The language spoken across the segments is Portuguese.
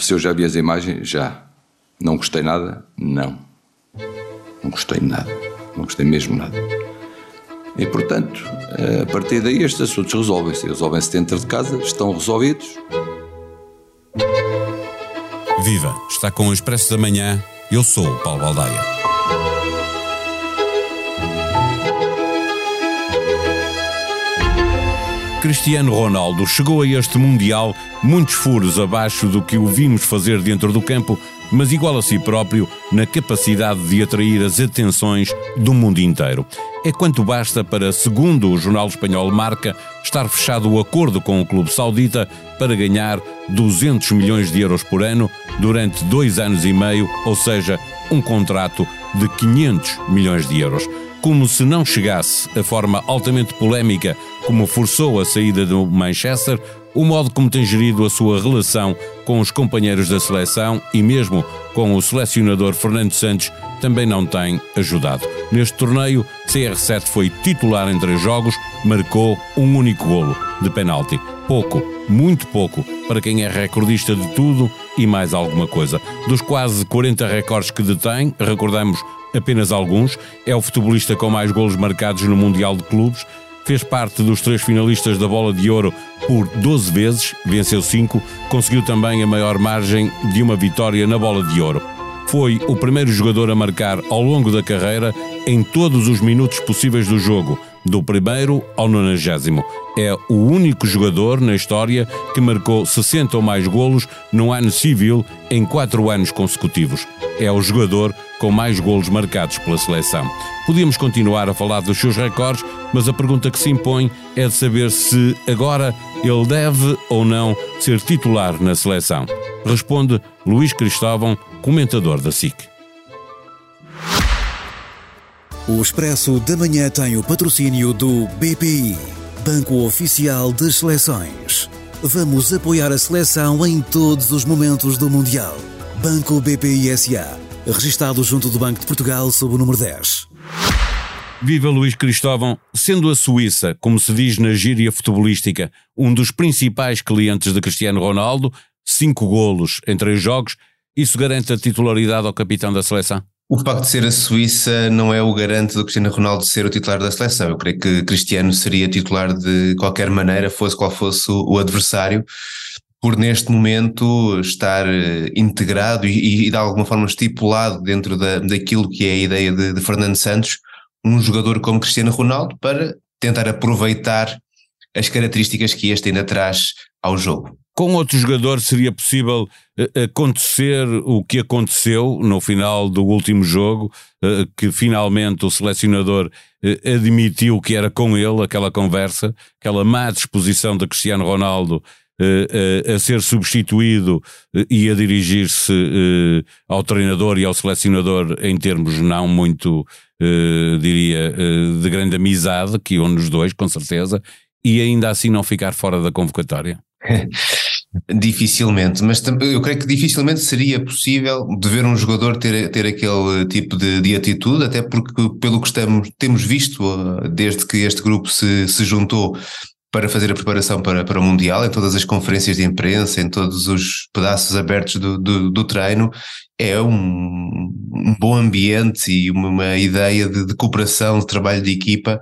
Se eu já vi as imagens, já. Não gostei nada? Não. Não gostei nada. Não gostei mesmo nada. E portanto, a partir daí estes assuntos resolvem-se. Resolvem-se dentro de casa, estão resolvidos. Viva! Está com o Expresso da Manhã. Eu sou o Paulo Baldaia. Cristiano Ronaldo chegou a este Mundial muitos furos abaixo do que o vimos fazer dentro do campo, mas igual a si próprio na capacidade de atrair as atenções do mundo inteiro. É quanto basta para, segundo o jornal espanhol Marca, estar fechado o acordo com o clube saudita para ganhar 200 milhões de euros por ano durante dois anos e meio, ou seja, um contrato de 500 milhões de euros como se não chegasse a forma altamente polémica como forçou a saída do Manchester, o modo como tem gerido a sua relação com os companheiros da seleção e mesmo com o selecionador Fernando Santos também não tem ajudado. Neste torneio, CR7 foi titular em três jogos, marcou um único golo de penalti. Pouco, muito pouco, para quem é recordista de tudo e mais alguma coisa. Dos quase 40 recordes que detém, recordamos apenas alguns, é o futebolista com mais golos marcados no Mundial de Clubes, fez parte dos três finalistas da Bola de Ouro por 12 vezes, venceu 5, conseguiu também a maior margem de uma vitória na Bola de Ouro. Foi o primeiro jogador a marcar ao longo da carreira em todos os minutos possíveis do jogo, do primeiro ao nonagésimo. É o único jogador na história que marcou 60 ou mais golos no ano civil em quatro anos consecutivos. É o jogador com mais golos marcados pela seleção. Podíamos continuar a falar dos seus recordes, mas a pergunta que se impõe é de saber se agora ele deve ou não ser titular na seleção. Responde Luís Cristóvão, comentador da SIC. O Expresso da Manhã tem o patrocínio do BPI, Banco Oficial das Seleções. Vamos apoiar a seleção em todos os momentos do Mundial. Banco BPI SA, registado junto do Banco de Portugal sob o número 10. Viva Luís Cristóvão, sendo a Suíça, como se diz na gíria futebolística, um dos principais clientes de Cristiano Ronaldo, cinco golos em três jogos, isso garante a titularidade ao capitão da seleção? O facto de ser a Suíça não é o garante do Cristiano Ronaldo ser o titular da seleção. Eu creio que Cristiano seria titular de qualquer maneira, fosse qual fosse o, adversário, por neste momento estar eh, integrado e, e de alguma forma estipulado dentro da, daquilo que é a ideia de, de Fernando Santos, um jogador como Cristiano Ronaldo para tentar aproveitar as características que este ainda traz ao jogo com outro jogador seria possível uh, acontecer o que aconteceu no final do último jogo, uh, que finalmente o selecionador admitiu que era com ele aquela conversa, aquela má disposição de Cristiano Ronaldo a ser substituído e a dirigir-se ao treinador e ao selecionador em termos não muito, diria, de grande amizade, que iam nos dois, com certeza, e ainda assim não ficar fora da convocatória? Dificilmente, mas eu creio que dificilmente seria possível de ver um jogador ter, ter aquele tipo de, de atitude, até porque, pelo que estamos, temos visto uh, desde que este grupo se, se juntou para fazer a preparação para, para o Mundial, em todas as conferências de imprensa, em todos os pedaços abertos do, do, do treino, é um, um, bom ambiente e uma, uma ideia de, de cooperação, de trabalho de equipa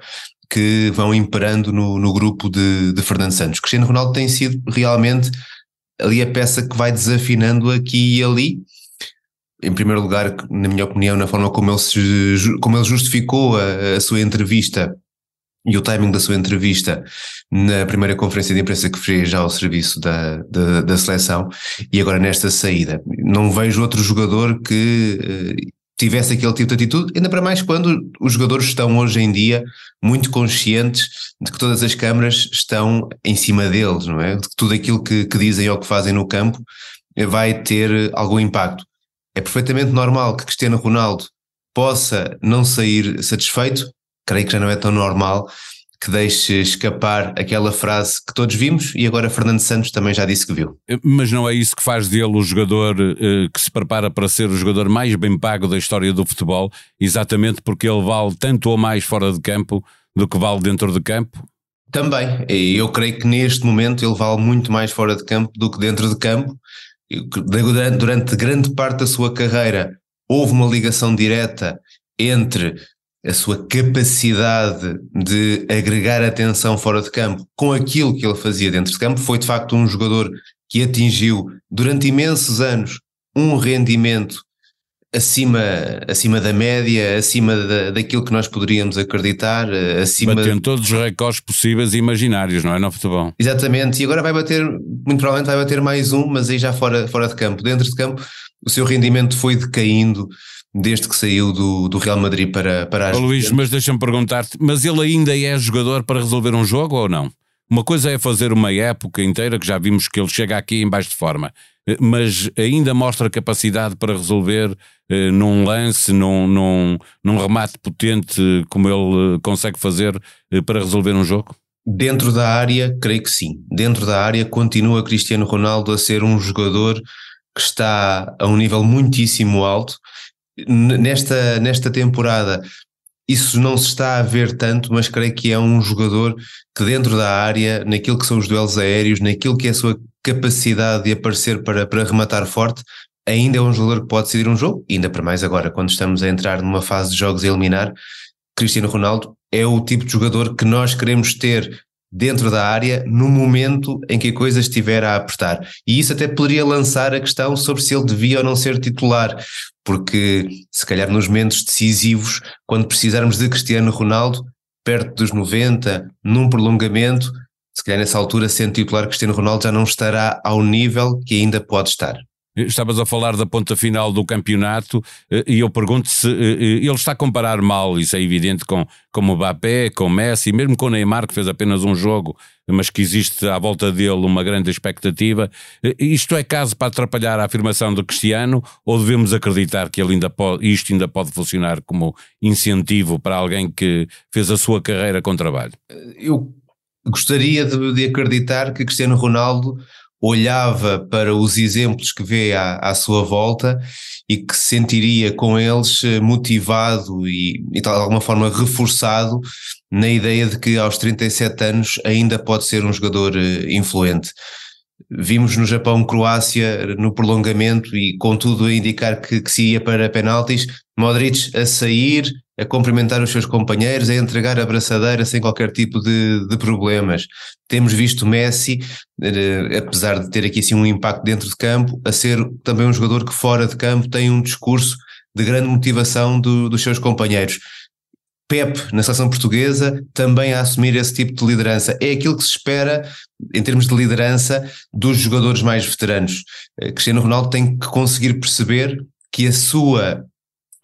que vão imperando no, no grupo de, de Fernando Santos. Cristiano Ronaldo tem sido realmente ali a peça que vai desafinando aqui e ali. Em primeiro lugar, na minha opinião, na forma como ele, se, como ele justificou a, a sua entrevista e o timing da sua entrevista na primeira conferência de imprensa que fez já ao serviço da, da, da, seleção e agora nesta saída. Não vejo outro jogador que eh, tivesse aquele tipo de atitude, ainda para mais quando os jogadores estão hoje em dia muito conscientes de que todas as câmaras estão em cima deles, não é? De que tudo aquilo que, que dizem ou que fazem no campo vai ter algum impacto. É perfeitamente normal que Cristiano Ronaldo possa não sair satisfeito, creio que já não é tão normal que deixe escapar aquela frase que todos vimos e agora Fernando Santos também já disse que viu. Mas não é isso que faz dele o jogador eh, que se prepara para ser o jogador mais bem pago da história do futebol, exatamente porque ele vale tanto ou mais fora de campo do que vale dentro de campo? Também, eu creio que neste momento ele vale muito mais fora de campo do que dentro de campo durante, durante grande parte da sua carreira houve uma ligação direta entre a sua capacidade de agregar atenção fora de campo com aquilo que ele fazia dentro de campo, foi de facto um jogador que atingiu durante imensos anos um rendimento acima, acima da média, acima da, daquilo que nós poderíamos acreditar, eh, acima... Batendo todos os recordes possíveis e imaginários, não é, no futebol? Exatamente, e agora vai bater, muito provavelmente vai bater mais um, mas aí já fora, fora de campo. Dentro de campo o seu rendimento foi decaindo desde que saiu do, do Real Madrid para, para a oh, Luís, mas deixa-me perguntar-te, mas ele ainda é jogador para resolver um jogo ou não? Uma coisa é fazer uma época inteira, que já vimos que ele chega aqui em baixo de forma, eh, mas ainda mostra capacidade para resolver eh, num lance, num, num, num remate potente, como ele eh, consegue fazer eh, para resolver um jogo? Dentro da área, creio que sim. Dentro da área, continua Cristiano Ronaldo a ser um jogador que está a um nível muitíssimo alto. Nesta, nesta temporada, isso não se está a ver tanto, mas creio que é um jogador que, dentro da área, naquilo que são os duelos aéreos, naquilo que é a sua capacidade de aparecer para, para rematar forte, ainda é um jogador que pode decidir um jogo, ainda para mais agora, quando estamos a entrar numa fase de jogos a eliminar. Cristiano Ronaldo é o tipo de jogador que nós queremos ter dentro da área no momento em que a coisa estiver a apertar. E isso até poderia lançar a questão sobre se ele devia ou não ser titular, porque se calhar nos momentos decisivos, quando precisarmos de Cristiano Ronaldo, perto dos 90, num prolongamento, se calhar nessa altura, sendo titular, Cristiano Ronaldo já não estará ao nível que ainda pode estar. Estavas a falar da ponta final do campeonato eh, e eu pergunto se eh, eh, ele está a comparar mal, isso é evidente, com, com Mbappé, com Messi, mesmo com o Neymar, que fez apenas um jogo, mas que existe à volta dele uma grande expectativa. Isto é caso para atrapalhar a afirmação do Cristiano ou devemos acreditar que ele ainda pode, isto ainda pode funcionar como incentivo para alguém que fez a sua carreira com trabalho? Eu gostaria de, de acreditar que Cristiano Ronaldo olhava para os exemplos que vê à, à sua volta e que se sentiria com eles eh, motivado e, e de alguma forma reforçado na ideia de que aos 37 anos ainda pode ser um jogador eh, influente. Vimos no Japão Croácia no prolongamento e com tudo a indicar que, que se ia para penaltis, Modric a sair, a cumprimentar os seus companheiros, a entregar a braçadeira sem qualquer tipo de, de problemas. Temos visto Messi, eh, apesar de ter aqui assim um impacto dentro de campo, a ser também um jogador que fora de campo tem um discurso de grande motivação do, dos seus companheiros. Pep, na seleção portuguesa, também a assumir esse tipo de liderança. É aquilo que se espera, em termos de liderança, dos jogadores mais veteranos. Eh, Cristiano Ronaldo tem que conseguir perceber que a sua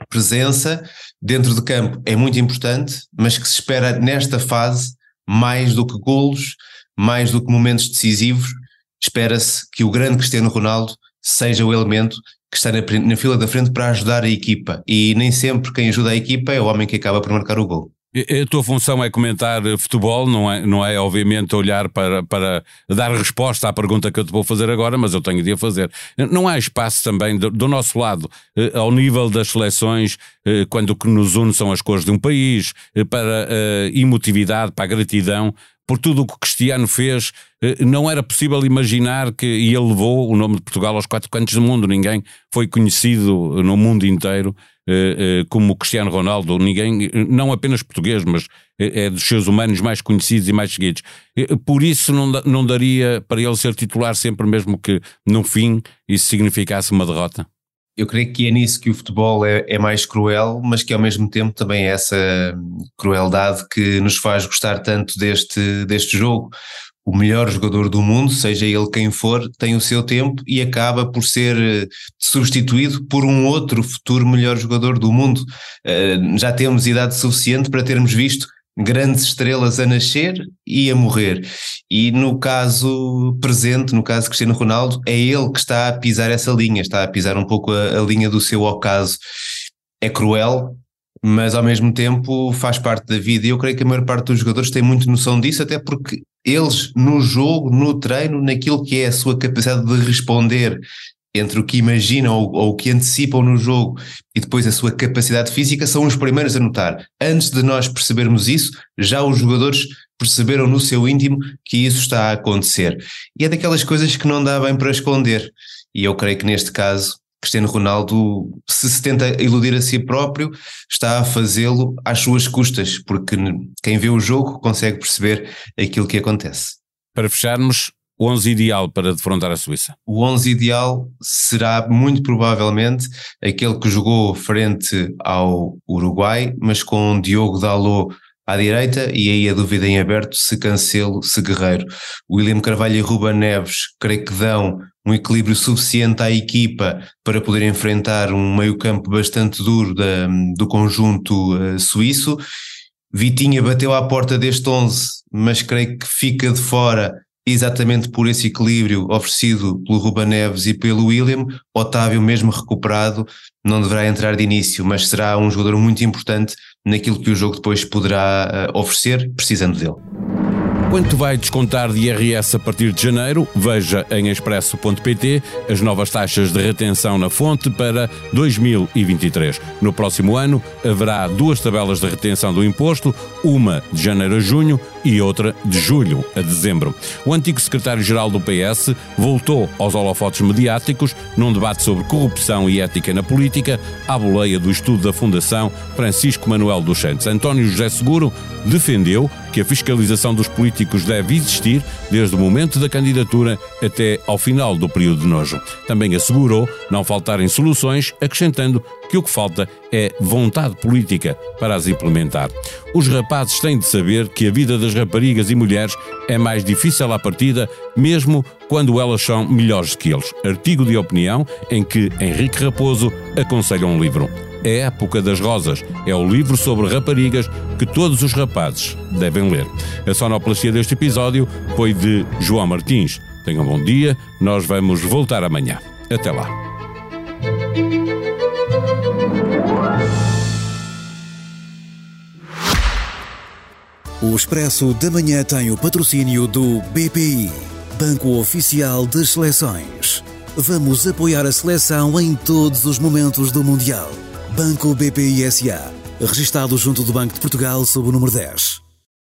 presença dentro de campo é muito importante, mas que se espera nesta fase mais do que golos, mais do que momentos decisivos, espera-se que o grande Cristiano Ronaldo seja o elemento que está na, na, fila da frente para ajudar a equipa. E nem sempre quem ajuda a equipa é o homem que acaba por marcar o gol. A tua função é comentar futebol, não é, não é obviamente olhar para, para dar resposta à pergunta que eu te vou fazer agora, mas eu tenho de a fazer. Não há espaço também do, do nosso lado, eh, ao nível das seleções, eh, quando o que nos une são as cores de um país, eh, para a emotividade, para a gratidão, por tudo o que Cristiano fez, não era possível imaginar que e ele levou o nome de Portugal aos quatro cantos do mundo. Ninguém foi conhecido no mundo inteiro eh, eh, como Cristiano Ronaldo, ninguém, não apenas português, mas é dos seus humanos mais conhecidos e mais seguidos. Por isso não, não daria para ele ser titular sempre, mesmo que no fim isso significasse uma derrota? Eu creio que é nisso que o futebol é, é, mais cruel, mas que ao mesmo tempo também é essa crueldade que nos faz gostar tanto deste, deste jogo o melhor jogador do mundo, seja ele quem for, tem o seu tempo e acaba por ser eh, substituído por um outro futuro melhor jogador do mundo. Uh, já temos idade suficiente para termos visto grandes estrelas a nascer e a morrer. E no caso presente, no caso Cristiano Ronaldo, é ele que está a pisar essa linha, está a pisar um pouco a, a linha do seu ocaso. É cruel, mas ao mesmo tempo faz parte da vida. E eu creio que a maior parte dos jogadores tem muito noção disso, até porque eles, no jogo, no treino, naquilo que é a sua capacidade de responder entre o que imaginam ou, o que antecipam no jogo e depois a sua capacidade física, são os primeiros a notar. Antes de nós percebermos isso, já os jogadores perceberam no seu íntimo que isso está a acontecer. E é daquelas coisas que não dá bem para esconder. e eu creio que neste caso Cristiano Ronaldo, se se tenta iludir a si próprio, está a fazê-lo às suas custas, porque quem vê o jogo consegue perceber aquilo que acontece. Para fecharmos, o 11 ideal para defrontar a Suíça? O 11 ideal será muito provavelmente aquele que jogou frente ao Uruguai, mas com Diogo Dalot à direita e aí a dúvida em aberto se Cancelo, se Guerreiro. William Carvalho e Ruben Neves creio que dão um equilíbrio suficiente à equipa para poder enfrentar um meio campo bastante duro da, do conjunto uh, suíço. Vitinha bateu à porta deste 11, mas creio que fica de fora exatamente por esse equilíbrio oferecido pelo Ruben Neves e pelo William. Otávio, mesmo recuperado, não deverá entrar de início, mas será um jogador muito importante naquilo que o jogo depois poderá uh, oferecer, precisando dele. Quanto vai descontar de IRS a partir de janeiro? Veja em expresso.pt as novas taxas de retenção na fonte para 2023. No próximo ano haverá duas tabelas de retenção do imposto, uma de janeiro a junho e outra de julho a dezembro. O antigo secretário-geral do PS voltou aos holofotes mediáticos num debate sobre corrupção e ética na política, à boleia do estudo da Fundação Francisco Manuel dos Santos. António José Seguro defendeu que a fiscalização dos políticos deve existir desde o momento da candidatura até ao final do período de nojo. Também assegurou não faltarem soluções, acrescentando que o que falta é vontade política para as implementar. Os rapazes têm de saber que a vida das raparigas e mulheres é mais difícil à partida, mesmo quando elas são melhores que eles. Artigo de opinião em que Henrique Raposo aconselha um livro. É a Época das Rosas. É o livro sobre raparigas que todos os rapazes devem ler. A sonoplastia deste episódio foi de João Martins. Tenham um bom dia, nós vamos voltar amanhã. Até lá. O Expresso da Manhã tem o patrocínio do BPI, Banco Oficial das Seleções. Vamos apoiar a seleção em todos os momentos do Mundial. Banco BPI SA, registado junto do Banco de Portugal sob o número 10.